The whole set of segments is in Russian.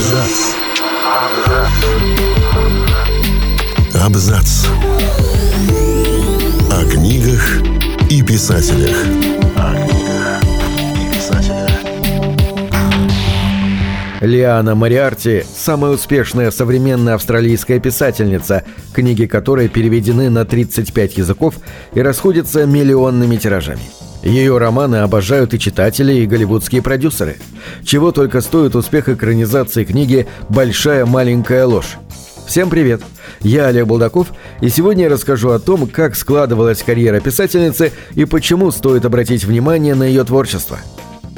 Абзац. Абзац. О книгах и писателях. О книгах и писателях. Лиана Мариарти – самая успешная современная австралийская писательница, книги которой переведены на 35 языков и расходятся миллионными тиражами. Ее романы обожают и читатели, и голливудские продюсеры. Чего только стоит успех экранизации книги «Большая маленькая ложь». Всем привет! Я Олег Булдаков, и сегодня я расскажу о том, как складывалась карьера писательницы и почему стоит обратить внимание на ее творчество.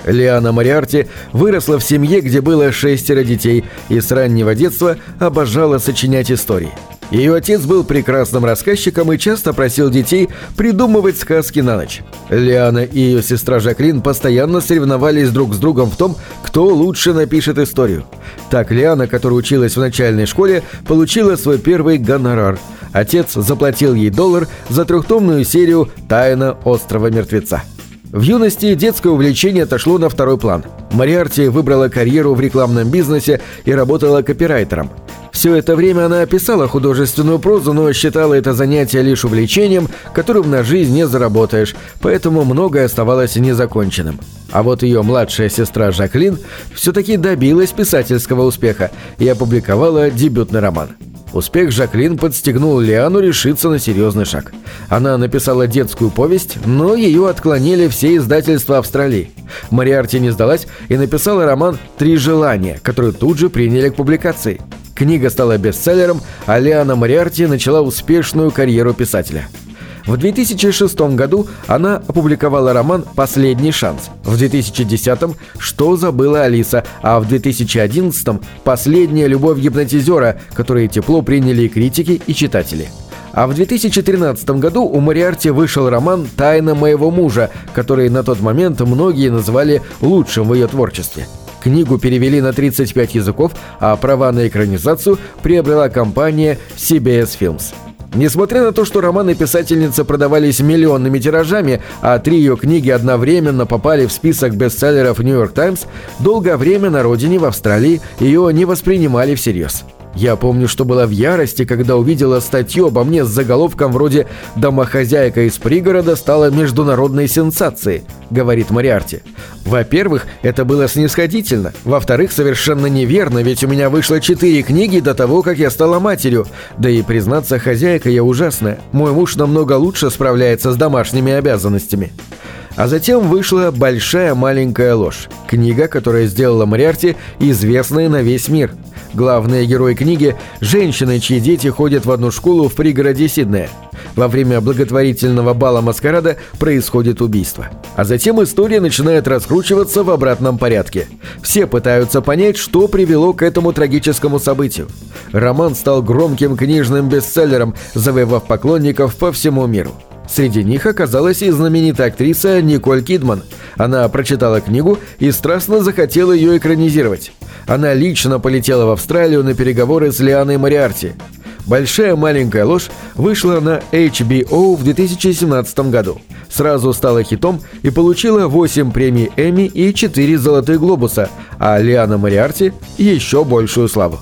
Лиана Мариарти выросла в семье, где было шестеро детей, и с раннего детства обожала сочинять истории – ее отец был прекрасным рассказчиком и часто просил детей придумывать сказки на ночь. Лиана и ее сестра Жаклин постоянно соревновались друг с другом в том, кто лучше напишет историю. Так Лиана, которая училась в начальной школе, получила свой первый гонорар. Отец заплатил ей доллар за трехтомную серию «Тайна острова мертвеца». В юности детское увлечение отошло на второй план. Мариарти выбрала карьеру в рекламном бизнесе и работала копирайтером – все это время она описала художественную прозу, но считала это занятие лишь увлечением, которым на жизнь не заработаешь, поэтому многое оставалось незаконченным. А вот ее младшая сестра Жаклин все-таки добилась писательского успеха и опубликовала дебютный роман. Успех Жаклин подстегнул Лиану решиться на серьезный шаг. Она написала детскую повесть, но ее отклонили все издательства Австралии. Мариарти не сдалась и написала роман «Три желания», который тут же приняли к публикации. Книга стала бестселлером, а Лиана Мариарти начала успешную карьеру писателя. В 2006 году она опубликовала роман «Последний шанс», в 2010-м «Что забыла Алиса», а в 2011-м «Последняя любовь гипнотизера», которые тепло приняли и критики, и читатели. А в 2013 году у Мариарти вышел роман «Тайна моего мужа», который на тот момент многие называли лучшим в ее творчестве – Книгу перевели на 35 языков, а права на экранизацию приобрела компания CBS Films. Несмотря на то, что романы писательницы продавались миллионными тиражами, а три ее книги одновременно попали в список бестселлеров «Нью-Йорк Таймс», долгое время на родине в Австралии ее не воспринимали всерьез. Я помню, что была в ярости, когда увидела статью обо мне с заголовком вроде «Домохозяйка из пригорода стала международной сенсацией», — говорит Мариарти. Во-первых, это было снисходительно. Во-вторых, совершенно неверно, ведь у меня вышло четыре книги до того, как я стала матерью. Да и, признаться, хозяйка я ужасная. Мой муж намного лучше справляется с домашними обязанностями. А затем вышла «Большая маленькая ложь» – книга, которая сделала Мариарти известной на весь мир. Главные герои книги – женщины, чьи дети ходят в одну школу в пригороде Сиднея. Во время благотворительного бала маскарада происходит убийство. А затем история начинает раскручиваться в обратном порядке. Все пытаются понять, что привело к этому трагическому событию. Роман стал громким книжным бестселлером, завоевав поклонников по всему миру. Среди них оказалась и знаменитая актриса Николь Кидман. Она прочитала книгу и страстно захотела ее экранизировать. Она лично полетела в Австралию на переговоры с Лианой Мариарти. «Большая маленькая ложь» вышла на HBO в 2017 году. Сразу стала хитом и получила 8 премий Эмми и 4 «Золотых глобуса», а Лиана Мариарти – еще большую славу.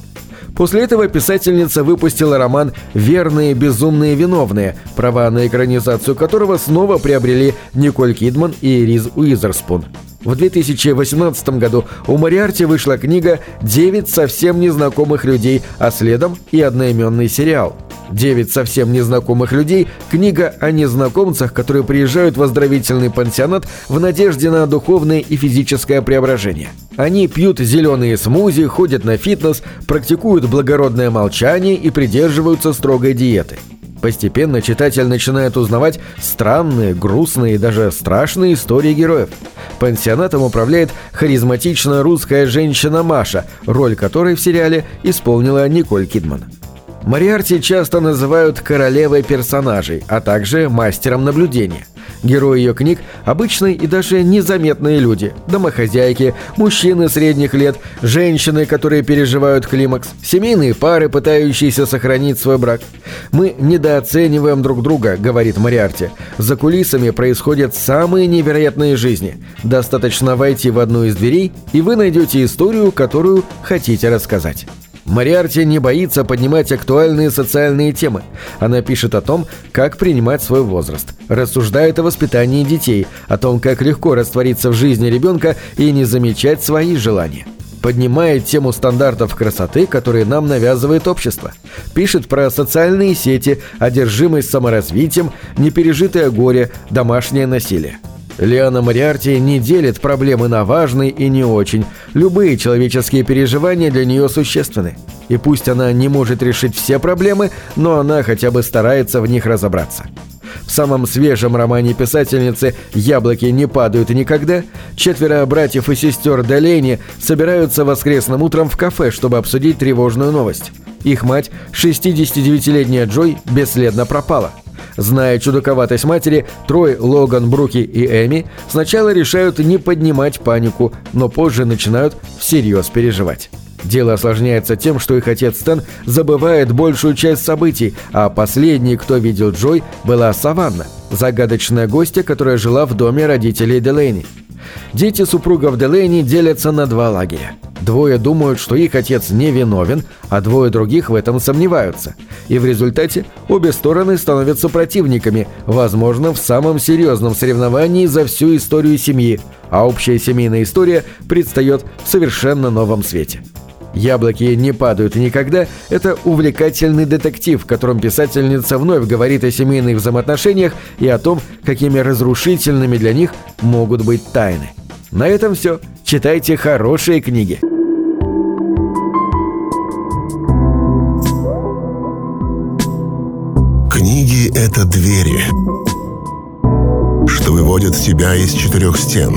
После этого писательница выпустила роман «Верные безумные виновные», права на экранизацию которого снова приобрели Николь Кидман и Риз Уизерспун. В 2018 году у Мариарти вышла книга «Девять совсем незнакомых людей», а следом и одноименный сериал – «Девять совсем незнакомых людей» – книга о незнакомцах, которые приезжают в оздоровительный пансионат в надежде на духовное и физическое преображение. Они пьют зеленые смузи, ходят на фитнес, практикуют благородное молчание и придерживаются строгой диеты. Постепенно читатель начинает узнавать странные, грустные и даже страшные истории героев. Пансионатом управляет харизматичная русская женщина Маша, роль которой в сериале исполнила Николь Кидман. Мариарти часто называют королевой персонажей, а также мастером наблюдения. Герои ее книг – обычные и даже незаметные люди, домохозяйки, мужчины средних лет, женщины, которые переживают климакс, семейные пары, пытающиеся сохранить свой брак. «Мы недооцениваем друг друга», – говорит Мариарти. «За кулисами происходят самые невероятные жизни. Достаточно войти в одну из дверей, и вы найдете историю, которую хотите рассказать». Мариарти не боится поднимать актуальные социальные темы. Она пишет о том, как принимать свой возраст, рассуждает о воспитании детей, о том, как легко раствориться в жизни ребенка и не замечать свои желания. Поднимает тему стандартов красоты, которые нам навязывает общество. Пишет про социальные сети, одержимость саморазвитием, непережитое горе, домашнее насилие. Лиана Мариарти не делит проблемы на важные и не очень. Любые человеческие переживания для нее существенны. И пусть она не может решить все проблемы, но она хотя бы старается в них разобраться. В самом свежем романе писательницы «Яблоки не падают никогда» четверо братьев и сестер Делейни собираются воскресным утром в кафе, чтобы обсудить тревожную новость. Их мать, 69-летняя Джой, бесследно пропала – Зная чудаковатость матери, Трой, Логан, Бруки и Эми сначала решают не поднимать панику, но позже начинают всерьез переживать. Дело осложняется тем, что их отец Стэн забывает большую часть событий, а последней, кто видел Джой, была Саванна, загадочная гостья, которая жила в доме родителей Делейни. Дети супругов Делейни делятся на два лагеря. Двое думают, что их отец не виновен, а двое других в этом сомневаются. И в результате обе стороны становятся противниками, возможно, в самом серьезном соревновании за всю историю семьи, а общая семейная история предстает в совершенно новом свете. «Яблоки не падают никогда» — это увлекательный детектив, в котором писательница вновь говорит о семейных взаимоотношениях и о том, какими разрушительными для них могут быть тайны. На этом все. Читайте хорошие книги. Книги — это двери, что выводят тебя из четырех стен.